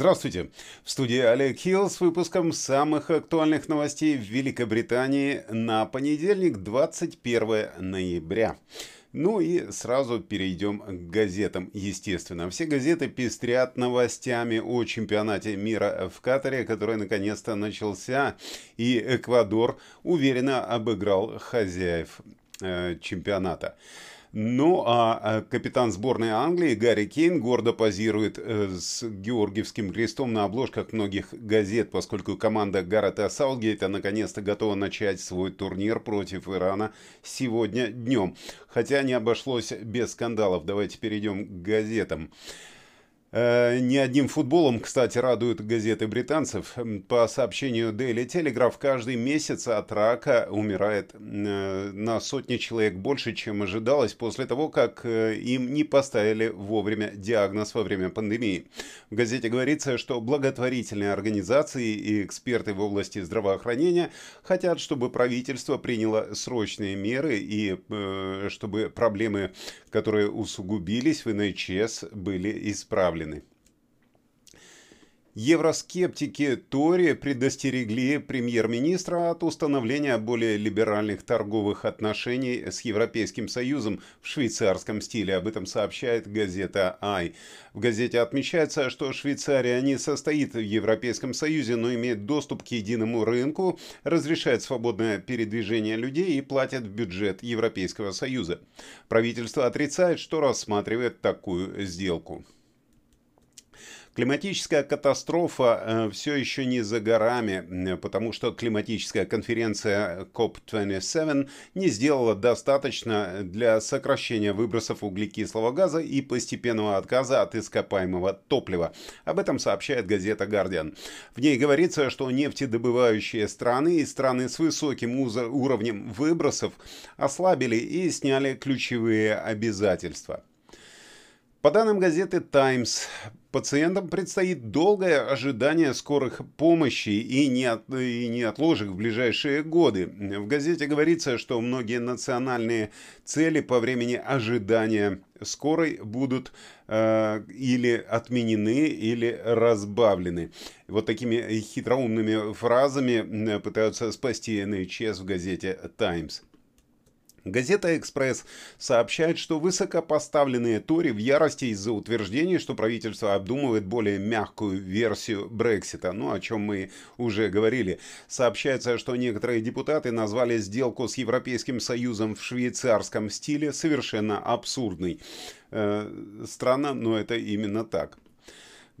Здравствуйте! В студии Олег Хилл с выпуском самых актуальных новостей в Великобритании на понедельник, 21 ноября. Ну и сразу перейдем к газетам, естественно. Все газеты пестрят новостями о чемпионате мира в Катаре, который наконец-то начался, и Эквадор уверенно обыграл хозяев э, чемпионата. Ну, а, а капитан сборной Англии Гарри Кейн гордо позирует э, с Георгиевским крестом на обложках многих газет, поскольку команда Гаррета Саутгейта наконец-то готова начать свой турнир против Ирана сегодня днем. Хотя не обошлось без скандалов. Давайте перейдем к газетам. Э, не одним футболом, кстати, радуют газеты британцев. По сообщению Daily Telegraph, каждый месяц от рака умирает э, на сотни человек больше, чем ожидалось после того, как э, им не поставили вовремя диагноз во время пандемии. В газете говорится, что благотворительные организации и эксперты в области здравоохранения хотят, чтобы правительство приняло срочные меры и чтобы проблемы, которые усугубились в НХС, были исправлены исправлены. Евроскептики Тори предостерегли премьер-министра от установления более либеральных торговых отношений с Европейским Союзом в швейцарском стиле. Об этом сообщает газета «Ай». В газете отмечается, что Швейцария не состоит в Европейском Союзе, но имеет доступ к единому рынку, разрешает свободное передвижение людей и платит в бюджет Европейского Союза. Правительство отрицает, что рассматривает такую сделку. Климатическая катастрофа э, все еще не за горами, потому что климатическая конференция COP27 не сделала достаточно для сокращения выбросов углекислого газа и постепенного отказа от ископаемого топлива. Об этом сообщает газета Guardian. В ней говорится, что нефтедобывающие страны и страны с высоким уровнем выбросов ослабили и сняли ключевые обязательства. По данным газеты «Таймс», пациентам предстоит долгое ожидание скорых помощи и, неот, и неотложек в ближайшие годы. В газете говорится, что многие национальные цели по времени ожидания скорой будут э, или отменены, или разбавлены. Вот такими хитроумными фразами пытаются спасти НХС в газете «Таймс». Газета «Экспресс» сообщает, что высокопоставленные Тори в ярости из-за утверждений, что правительство обдумывает более мягкую версию Брексита, ну о чем мы уже говорили. Сообщается, что некоторые депутаты назвали сделку с Европейским Союзом в швейцарском стиле совершенно абсурдной. Э, странно, но это именно так.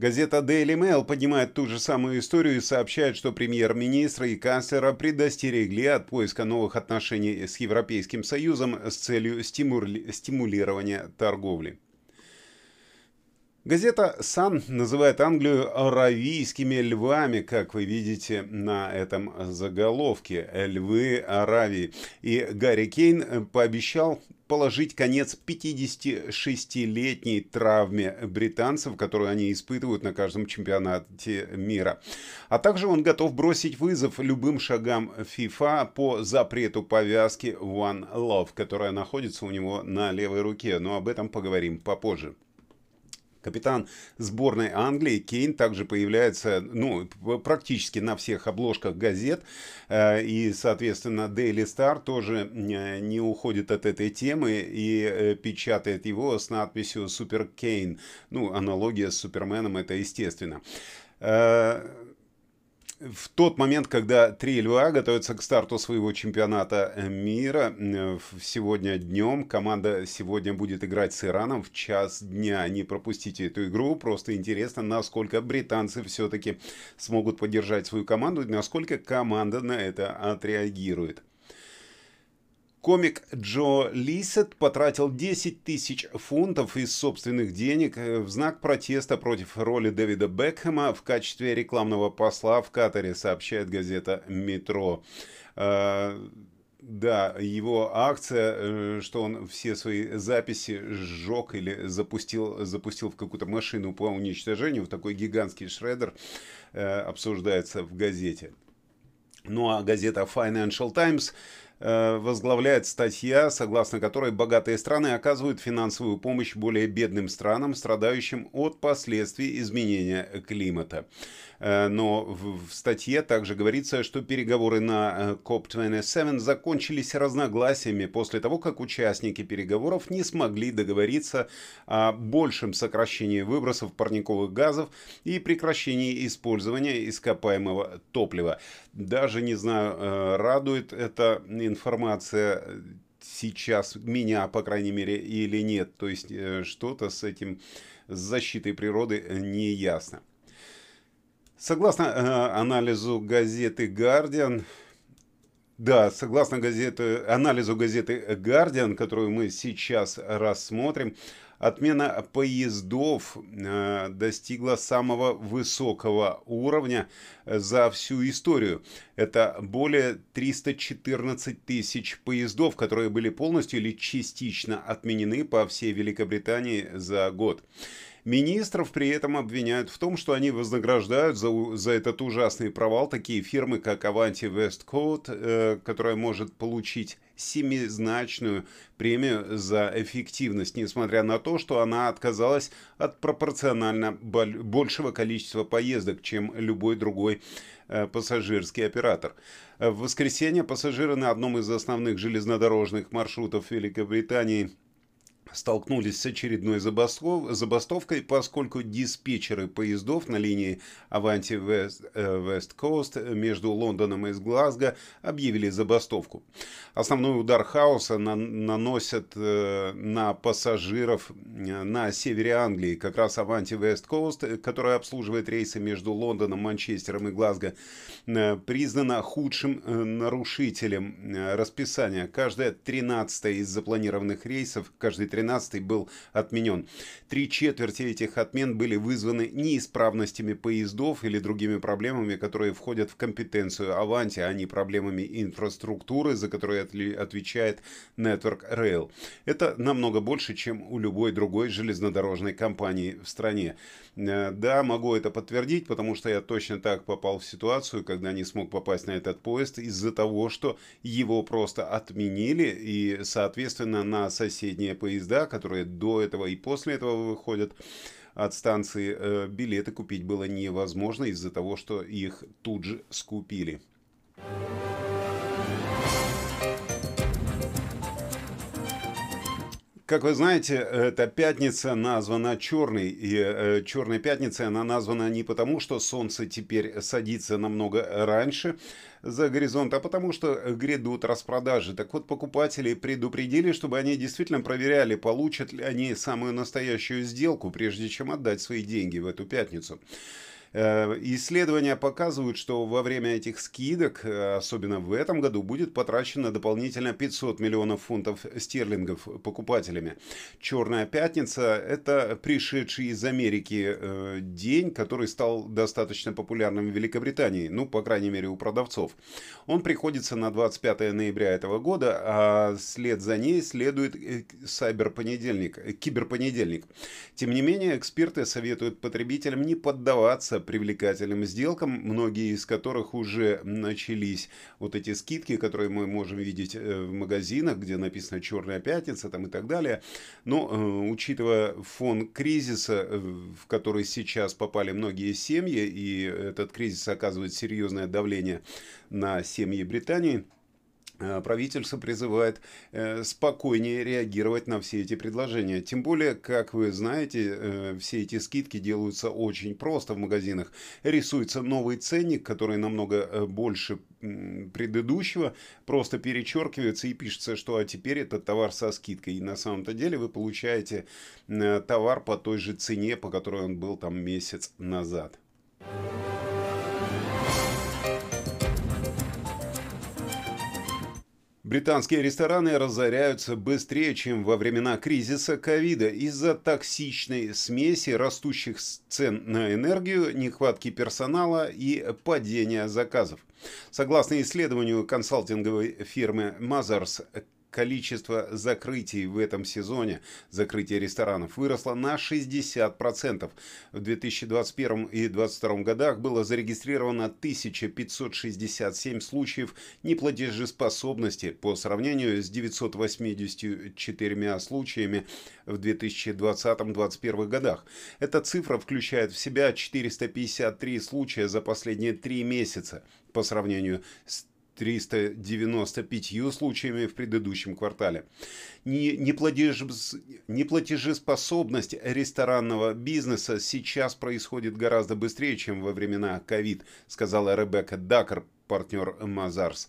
Газета Daily Mail поднимает ту же самую историю и сообщает, что премьер-министра и канцлера предостерегли от поиска новых отношений с Европейским Союзом с целью стимули стимулирования торговли. Газета «Сан» называет Англию «аравийскими львами», как вы видите на этом заголовке. «Львы Аравии». И Гарри Кейн пообещал положить конец 56-летней травме британцев, которую они испытывают на каждом чемпионате мира. А также он готов бросить вызов любым шагам FIFA по запрету повязки One Love, которая находится у него на левой руке. Но об этом поговорим попозже. Капитан сборной Англии Кейн также появляется ну, практически на всех обложках газет. Э, и, соответственно, Daily Star тоже э, не уходит от этой темы и э, печатает его с надписью «Супер Кейн». Ну, аналогия с Суперменом, это естественно в тот момент, когда три льва готовятся к старту своего чемпионата мира, сегодня днем, команда сегодня будет играть с Ираном в час дня. Не пропустите эту игру, просто интересно, насколько британцы все-таки смогут поддержать свою команду, насколько команда на это отреагирует. Комик Джо Лисет потратил 10 тысяч фунтов из собственных денег э, в знак протеста против роли Дэвида Бекхэма в качестве рекламного посла в Катаре, сообщает газета «Метро». Э, да, его акция, э, что он все свои записи сжег или запустил, запустил в какую-то машину по уничтожению, в такой гигантский шредер, обсуждается в газете. Ну а газета Financial Times возглавляет статья, согласно которой богатые страны оказывают финансовую помощь более бедным странам, страдающим от последствий изменения климата. Э, но в статье также говорится, что переговоры на COP27 э, закончились разногласиями после того, как участники переговоров не смогли договориться о большем сокращении выбросов парниковых газов и прекращении использования ископаемого топлива. Даже не знаю, радует это информация э, сейчас меня, по крайней мере, или нет. То есть э, что-то с этим с защитой природы э, не ясно. Согласно анализу газеты Guardian, да, согласно газеты, анализу газеты Guardian, которую мы сейчас рассмотрим, Отмена поездов э, достигла самого высокого уровня э, за всю историю. Это более 314 тысяч поездов, которые были полностью или частично отменены по всей Великобритании за год. Министров при этом обвиняют в том, что они вознаграждают за, за этот ужасный провал такие фирмы, как Avanti Westcoat, э, которая может получить семизначную премию за эффективность, несмотря на то, что она отказалась от пропорционально большего количества поездок, чем любой другой э, пассажирский оператор. В воскресенье пассажиры на одном из основных железнодорожных маршрутов Великобритании – столкнулись с очередной забастовкой, поскольку диспетчеры поездов на линии Avanti West, West Coast между Лондоном и Глазго объявили забастовку. Основной удар хаоса на, наносят э, на пассажиров э, на севере Англии. Как раз Avanti West Coast, которая обслуживает рейсы между Лондоном, Манчестером и Глазго, э, признана худшим э, нарушителем э, расписания. Каждая 13 из запланированных рейсов, каждый 13 13 был отменен. Три четверти этих отмен были вызваны неисправностями поездов или другими проблемами, которые входят в компетенцию Аванти, а не проблемами инфраструктуры, за которые отвечает Network Rail. Это намного больше, чем у любой другой железнодорожной компании в стране. Э, да, могу это подтвердить, потому что я точно так попал в ситуацию, когда не смог попасть на этот поезд из-за того, что его просто отменили и, соответственно, на соседние поезда поезда, которые до этого и после этого выходят от станции, э, билеты купить было невозможно из-за того, что их тут же скупили. Как вы знаете, эта пятница названа черной, и э, черной пятницей она названа не потому, что солнце теперь садится намного раньше за горизонт, а потому что грядут распродажи. Так вот, покупатели предупредили, чтобы они действительно проверяли, получат ли они самую настоящую сделку, прежде чем отдать свои деньги в эту пятницу. Э, исследования показывают, что во время этих скидок, э, особенно в этом году, будет потрачено дополнительно 500 миллионов фунтов стерлингов покупателями. Черная пятница – это пришедший из Америки э, день, который стал достаточно популярным в Великобритании, ну, по крайней мере, у продавцов. Он приходится на 25 ноября этого года, а след за ней следует сайбер-понедельник, киберпонедельник. Тем не менее, эксперты советуют потребителям не поддаваться привлекательным сделкам, многие из которых уже начались. Вот эти скидки, которые мы можем видеть э, в магазинах, где написано «Черная пятница» там и так далее. Но э, учитывая фон кризиса, э, в который сейчас попали многие семьи, и этот кризис оказывает серьезное давление на семьи Британии – правительство призывает э, спокойнее реагировать на все эти предложения. Тем более, как вы знаете, э, все эти скидки делаются очень просто в магазинах. Рисуется новый ценник, который намного больше предыдущего, просто перечеркивается и пишется, что а теперь этот товар со скидкой. И на самом-то деле вы получаете товар по той же цене, по которой он был там месяц назад. Британские рестораны разоряются быстрее, чем во времена кризиса ковида из-за токсичной смеси растущих цен на энергию, нехватки персонала и падения заказов. Согласно исследованию консалтинговой фирмы Mothers количество закрытий в этом сезоне, закрытие ресторанов, выросло на 60%. В 2021 и 2022 годах было зарегистрировано 1567 случаев неплатежеспособности по сравнению с 984 случаями в 2020-2021 годах. Эта цифра включает в себя 453 случая за последние три месяца по сравнению с 395 случаями в предыдущем квартале. Неплатежеспособность ресторанного бизнеса сейчас происходит гораздо быстрее, чем во времена ковид, сказала Ребекка Дакер, партнер Мазарс.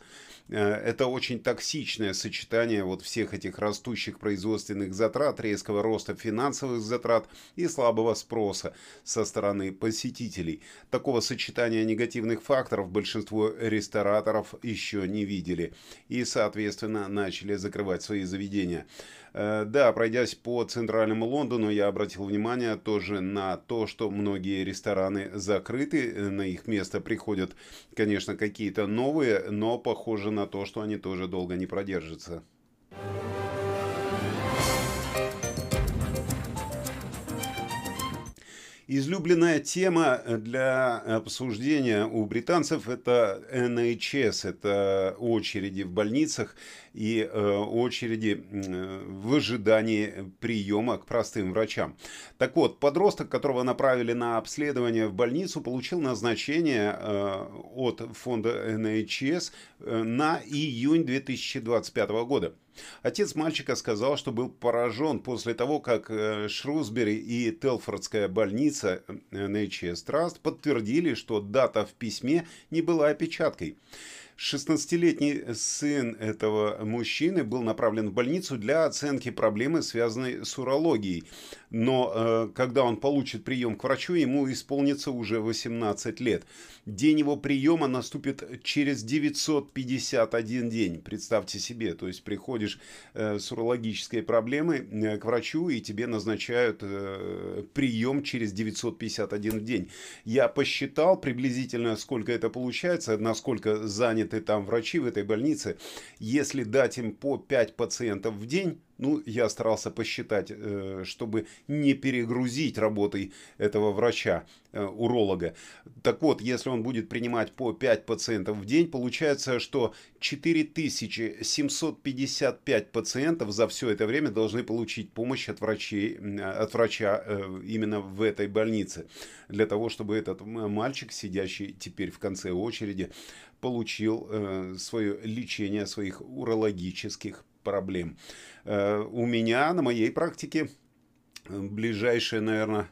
Э, это очень токсичное сочетание вот всех этих растущих производственных затрат, резкого роста финансовых затрат и слабого спроса со стороны посетителей. Такого сочетания негативных факторов большинство рестораторов еще не видели и, соответственно, начали закрывать свои заведения. Э, да, пройдясь по центральному Лондону, я обратил внимание тоже на то, что многие рестораны закрыты, э, на их место приходят, конечно, какие-то новые, но похоже на то, что они тоже долго не продержатся. Излюбленная тема для обсуждения у британцев это NHS, это очереди в больницах и э, очереди э, в ожидании приема к простым врачам. Так вот, подросток, которого направили на обследование в больницу, получил назначение э, от фонда NHS э, на июнь 2025 года. Отец мальчика сказал, что был поражен после того, как э, Шрусбери и Телфордская больница э, NHS Trust подтвердили, что дата в письме не была опечаткой. 16-летний сын этого мужчины был направлен в больницу для оценки проблемы, связанной с урологией. Но э, когда он получит прием к врачу, ему исполнится уже 18 лет. День его приема наступит через 951 день. Представьте себе, то есть приходишь э, с урологической проблемой э, к врачу, и тебе назначают э, прием через 951 день. Я посчитал приблизительно, сколько это получается, насколько заняты там врачи в этой больнице. Если дать им по 5 пациентов в день, ну, я старался посчитать, э, чтобы не перегрузить работой этого врача, э, уролога. Так вот, если он будет принимать по 5 пациентов в день, получается, что 4755 пациентов за все это время должны получить помощь от, врачей, от врача э, именно в этой больнице. Для того, чтобы этот мальчик, сидящий теперь в конце очереди, получил свое лечение своих урологических проблем. Э, у меня на моей практике э, ближайшее, наверное,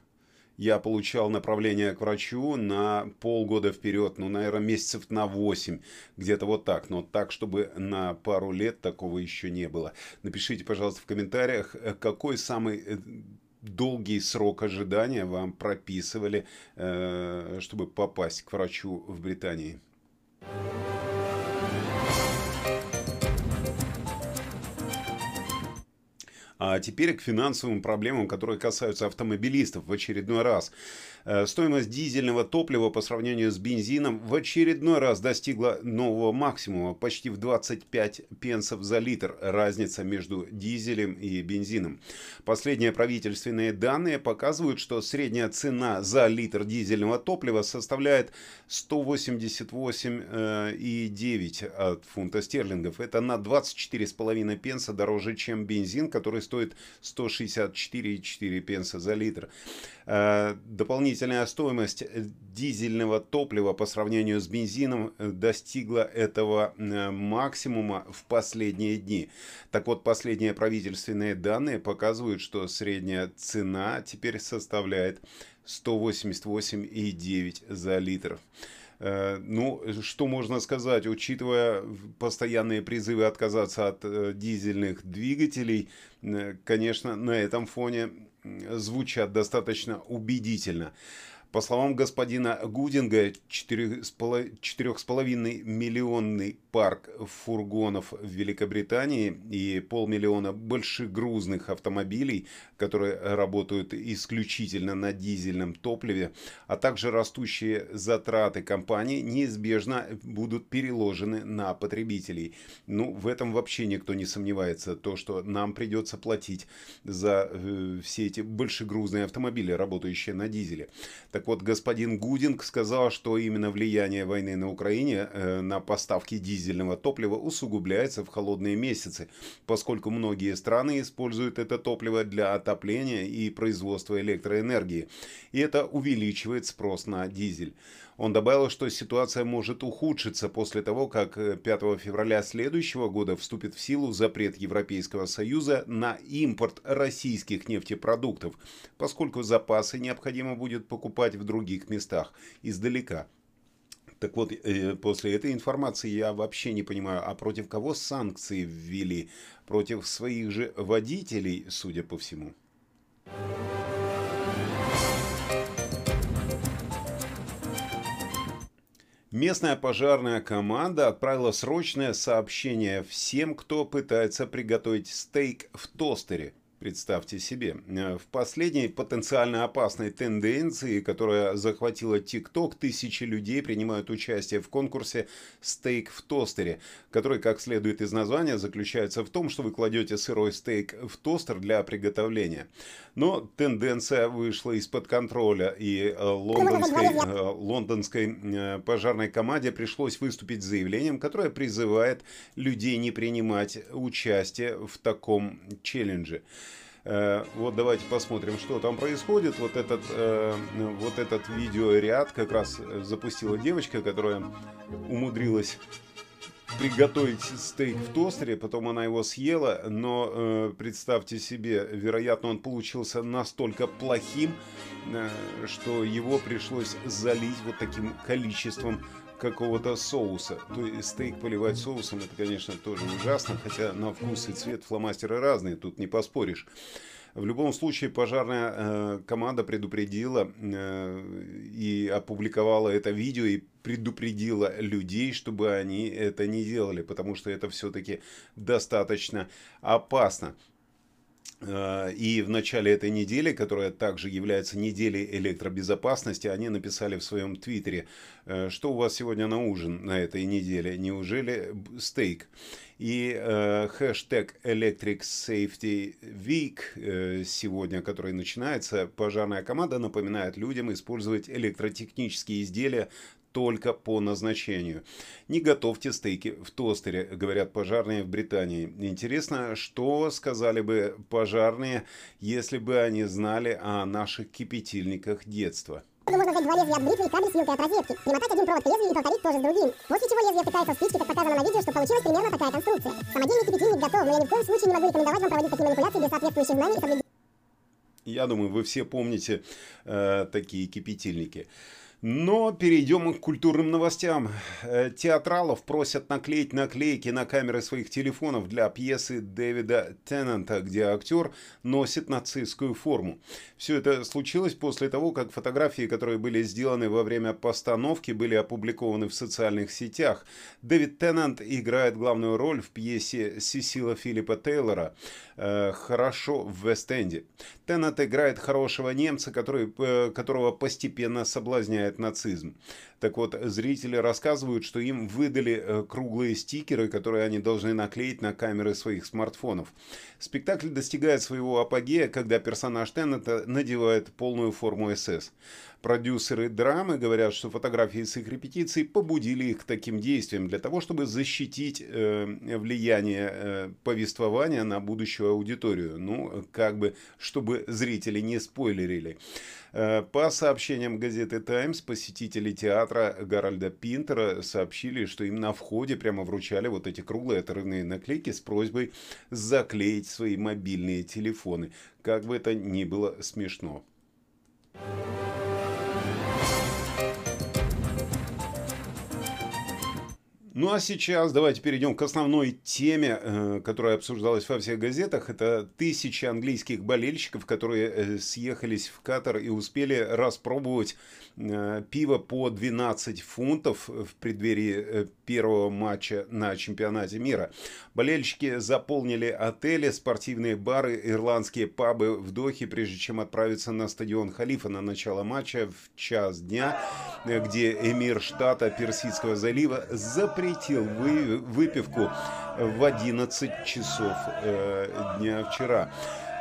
я получал направление к врачу на полгода вперед, ну, наверное, месяцев на 8, где-то вот так. Но так, чтобы на пару лет такого еще не было. Напишите, пожалуйста, в комментариях, э, какой самый долгий срок ожидания вам прописывали, чтобы попасть к врачу в Британии. А теперь к финансовым проблемам, которые касаются автомобилистов в очередной раз. Э, стоимость дизельного топлива по сравнению с бензином в очередной раз достигла нового максимума, почти в 25 пенсов за литр разница между дизелем и бензином. Последние правительственные данные показывают, что средняя цена за литр дизельного топлива составляет 188,9 э, фунта стерлингов. Это на 24,5 пенса дороже, чем бензин, который стоит 164,4 пенса за литр. Э, дополнительная стоимость дизельного топлива по сравнению с бензином э, достигла этого э, максимума в последние дни. Так вот, последние правительственные данные показывают, что средняя цена теперь составляет 188,9 за литр. Ну, что можно сказать, учитывая постоянные призывы отказаться от дизельных двигателей, конечно, на этом фоне звучат достаточно убедительно. По словам господина Гудинга, 4,5 миллионный парк фургонов в Великобритании и полмиллиона большегрузных автомобилей, которые работают исключительно на дизельном топливе, а также растущие затраты компании неизбежно будут переложены на потребителей. Ну, в этом вообще никто не сомневается. То, что нам придется платить за э, все эти большегрузные автомобили, работающие на дизеле. Так вот, господин Гудинг сказал, что именно влияние войны на Украине э, на поставки дизельного топлива усугубляется в холодные месяцы, поскольку многие страны используют это топливо для отопления и производства электроэнергии, и это увеличивает спрос на дизель. Он добавил, что ситуация может ухудшиться после того, как 5 э, февраля следующего года вступит в силу запрет Европейского Союза на импорт российских нефтепродуктов, поскольку запасы необходимо будет покупать в других местах, издалека. Так вот, э, после этой информации я вообще не понимаю, а против кого санкции ввели? Против своих же водителей, судя по всему. Местная пожарная команда отправила срочное сообщение всем, кто пытается приготовить стейк в тостере. Представьте себе, э, в последней потенциально опасной тенденции, которая захватила ТикТок, тысячи людей принимают участие в конкурсе «Стейк в тостере», который, как следует из названия, заключается в том, что вы кладете сырой стейк в тостер для приготовления. Но тенденция вышла из-под контроля, и э, лондонской, э, лондонской пожарной команде пришлось выступить с заявлением, которое призывает людей не принимать участие в таком челлендже. Э, вот давайте посмотрим, что там происходит. Вот этот, э, вот этот видеоряд как раз запустила девочка, которая умудрилась приготовить стейк в тостере, потом она его съела, но э, представьте себе, вероятно, он получился настолько плохим, э, что его пришлось залить вот таким количеством какого-то соуса. То есть стейк поливать соусом, это, конечно, тоже ужасно, хотя на вкус и цвет фломастеры разные, тут не поспоришь. В любом случае, пожарная э, команда предупредила э, и опубликовала это видео и предупредила людей, чтобы они это не делали, потому что это все-таки достаточно опасно. Э, и в начале этой недели, которая также является неделей электробезопасности, они написали в своем твиттере, э, что у вас сегодня на ужин на этой неделе, неужели стейк? И э, хэштег Electric Safety Week э, сегодня, который начинается, пожарная команда напоминает людям использовать электротехнические изделия только по назначению. Не готовьте стейки в тостере, говорят пожарные в Британии. Интересно, что сказали бы пожарные, если бы они знали о наших кипятильниках детства. Можно взять два лезвия от бритвы и кабель с от розетки. Примотать один провод к лезвию и повторить тоже с другим. После чего лезвие втыкается в спички, как показано на видео, что получилась примерно такая конструкция. Самодельный кипятильник готов, но я ни в коем случае не могу рекомендовать вам проводить такие манипуляции без соответствующих знаний и соблюдения. Я думаю, вы все помните э, такие кипятильники. Но перейдем к культурным новостям. Э, театралов просят наклеить наклейки на камеры своих телефонов для пьесы Дэвида Теннанта, где актер носит нацистскую форму. Все это случилось после того, как фотографии, которые были сделаны во время постановки, были опубликованы в социальных сетях. Дэвид Теннант играет главную роль в пьесе Сесила Филиппа Тейлора э, «Хорошо в Вест-Энде». Теннант играет хорошего немца, который, э, которого постепенно соблазняет применяет нацизм. Так вот, зрители рассказывают, что им выдали э, круглые стикеры, которые они должны наклеить на камеры своих смартфонов. Спектакль достигает своего апогея, когда персонаж Теннета надевает полную форму СС. Продюсеры драмы говорят, что фотографии с их репетиций побудили их к таким действиям для того, чтобы защитить э, влияние э, повествования на будущую аудиторию. Ну, как бы, чтобы зрители не спойлерили. Э, по сообщениям газеты «Таймс», посетители театра Гарольда Пинтера сообщили, что им на входе прямо вручали вот эти круглые отрывные наклейки с просьбой заклеить свои мобильные телефоны. Как бы это ни было смешно. Ну а сейчас давайте перейдем к основной теме, э, которая обсуждалась во всех газетах. Это тысячи английских болельщиков, которые э, съехались в Катар и успели распробовать э, пиво по 12 фунтов в преддверии первого матча на чемпионате мира. Болельщики заполнили отели, спортивные бары, ирландские пабы в Дохе, прежде чем отправиться на стадион Халифа на начало матча в час дня, где эмир штата Персидского залива запретил вы, выпивку в 11 часов э, дня вчера.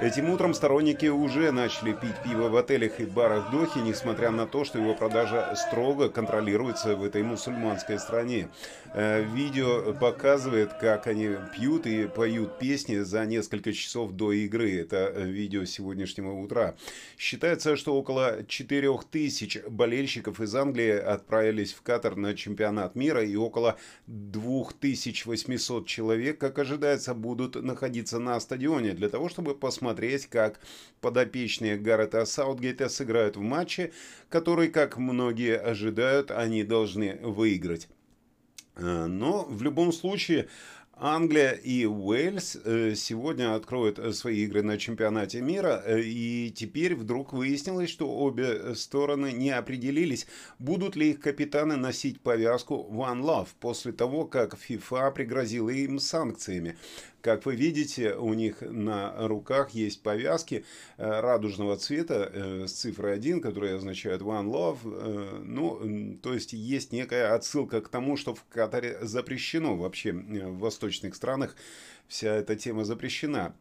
Этим утром сторонники уже начали пить пиво в отелях и барах Дохи, несмотря на то, что его продажа строго контролируется в этой мусульманской стране. Э, видео показывает, как они пьют и поют песни за несколько часов до игры. Это видео сегодняшнего утра. Считается, что около 4000 болельщиков из Англии отправились в Катар на чемпионат мира и около 2800 человек, как ожидается, будут находиться на стадионе для того, чтобы посмотреть посмотреть, как подопечные Гаррета Саутгейта сыграют в матче, который, как многие ожидают, они должны выиграть. Э, но в любом случае Англия и Уэльс э, сегодня откроют свои игры на чемпионате мира, э, и теперь вдруг выяснилось, что обе стороны не определились, будут ли их капитаны носить повязку One Love после того, как FIFA пригрозила им санкциями. Как вы видите, у них на руках есть повязки радужного цвета с цифрой 1, которые означают One Love. Ну, то есть есть некая отсылка к тому, что в Катаре запрещено вообще в восточных странах вся эта тема запрещена.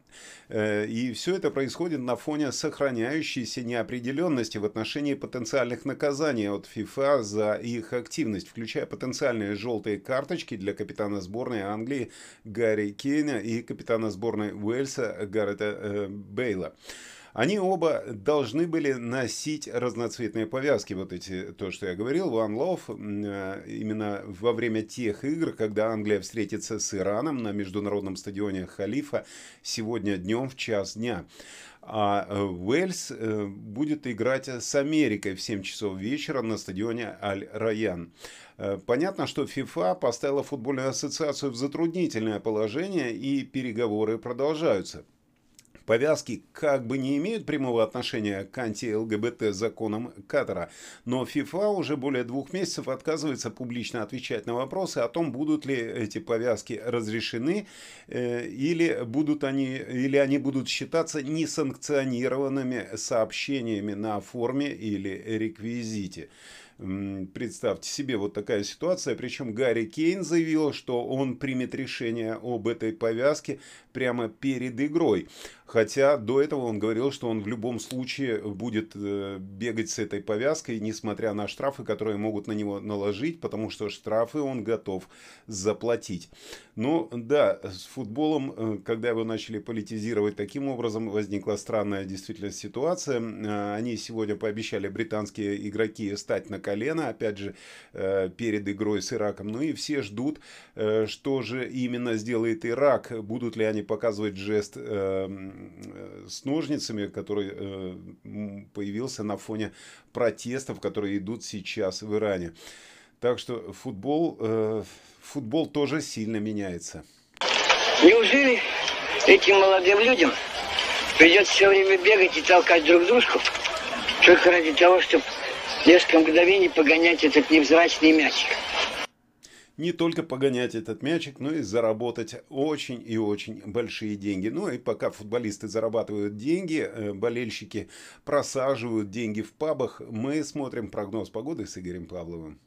Э, и все это происходит на фоне сохраняющейся неопределенности в отношении потенциальных наказаний от ФИФА за их активность, включая потенциальные желтые карточки для капитана сборной Англии Гарри Кейна и капитана сборной Уэльса Гаррета э, Бейла. Они оба должны были носить разноцветные повязки. Вот эти, то, что я говорил, One Love, э, именно во время тех игр, когда Англия встретится с Ираном на международном стадионе Халифа сегодня днем в час дня. А э, Уэльс э, будет играть с Америкой в 7 часов вечера на стадионе Аль-Раян. Понятно, что ФИФА поставила футбольную ассоциацию в затруднительное положение и переговоры продолжаются. Повязки как бы не имеют прямого отношения к анти-ЛГБТ законам Катара, но ФИФА уже более двух месяцев отказывается публично отвечать на вопросы о том, будут ли эти повязки разрешены э, или, будут они, или они будут считаться несанкционированными сообщениями на форме или реквизите. Представьте себе вот такая ситуация, причем Гарри Кейн заявил, что он примет решение об этой повязке прямо перед игрой. Хотя до этого он говорил, что он в любом случае будет э, бегать с этой повязкой, несмотря на штрафы, которые могут на него наложить, потому что штрафы он готов заплатить. Но да, с футболом, э, когда его начали политизировать таким образом, возникла странная действительно ситуация. Э, они сегодня пообещали британские игроки стать на колено, опять же, перед игрой с Ираком. Ну и все ждут, что же именно сделает Ирак. Будут ли они показывать жест с ножницами, который э, появился на фоне протестов, которые идут сейчас в Иране. Так что футбол, э, футбол тоже сильно меняется. Неужели этим молодым людям придется все время бегать и толкать друг дружку только ради того, чтобы несколько мгновений погонять этот невзрачный мячик? Не только погонять этот мячик, но и заработать очень и очень большие деньги. Ну и пока футболисты зарабатывают деньги, э, болельщики просаживают деньги в пабах, мы смотрим прогноз погоды с Игорем Павловым.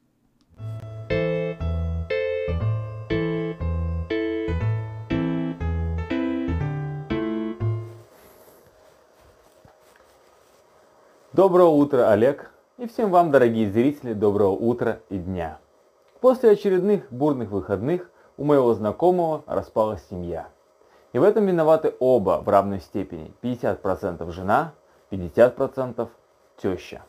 Доброе утро, Олег. И всем вам, дорогие зрители, доброго утра и дня. После очередных бурных выходных у моего знакомого распалась семья. И в этом виноваты оба в равной степени. 50% жена, 50% теща.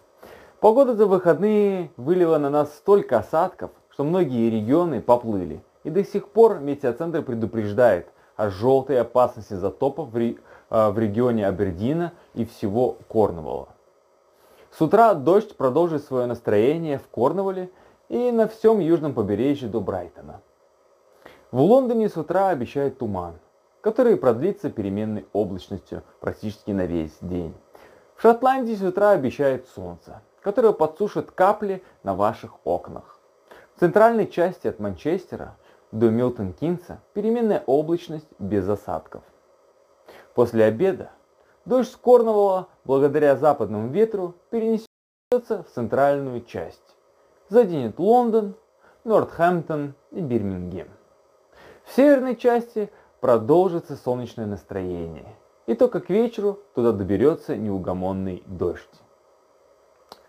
Погода за выходные вылила на нас столько осадков, что многие регионы поплыли. И до сих пор метеоцентр предупреждает о желтой опасности затопов в, ре, э, в регионе Абердина и всего Корнуолла. С утра дождь продолжит свое настроение в Корнуолле и на всем южном побережье до Брайтона. В Лондоне с утра обещают туман, который продлится переменной облачностью практически на весь день. В Шотландии с утра обещают солнце, которое подсушит капли на ваших окнах. В центральной части от Манчестера до Милтон-Кинса переменная облачность без осадков. После обеда дождь с Корнуолла благодаря западному ветру перенесется в центральную часть. Заденет Лондон, Нортхэмптон и Бирмингем. В северной части продолжится солнечное настроение, и только к вечеру туда доберется неугомонный дождь.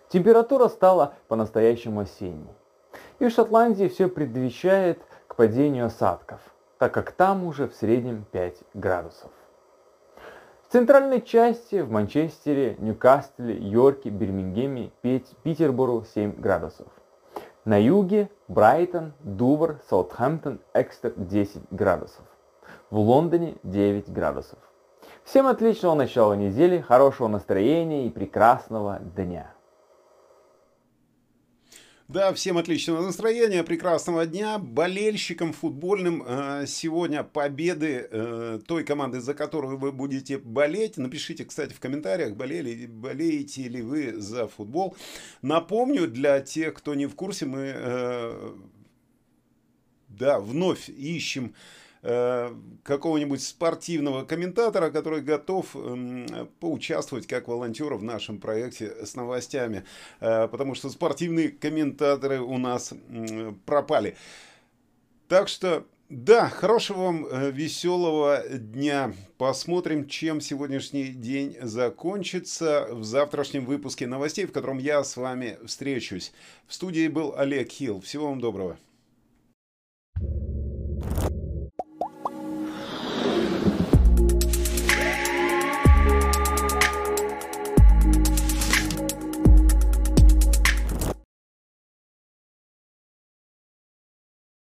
Температура стала по-настоящему осенней. И в Шотландии все предвещает к падению осадков, так как там уже в среднем 5 градусов. В центральной части в Манчестере, Ньюкасле, Йорке, Бирмингеме, Питербору 7 градусов. На юге Брайтон, Дувр, Саутгемптон, Экстер 10 градусов. В Лондоне 9 градусов. Всем отличного начала недели, хорошего настроения и прекрасного дня. Да, всем отличного настроения, прекрасного дня. Болельщикам футбольным э, сегодня победы э, той команды, за которую вы будете болеть. Напишите, кстати, в комментариях, болели, болеете ли вы за футбол. Напомню, для тех, кто не в курсе, мы э, да, вновь ищем Э, какого-нибудь спортивного комментатора, который готов э, поучаствовать как волонтер в нашем проекте с новостями, э, потому что спортивные комментаторы у нас пропали. Так что да, хорошего вам э, веселого дня. Посмотрим, чем сегодняшний день закончится в завтрашнем выпуске новостей, в котором я с вами встречусь. В студии был Олег Хилл. Всего вам доброго.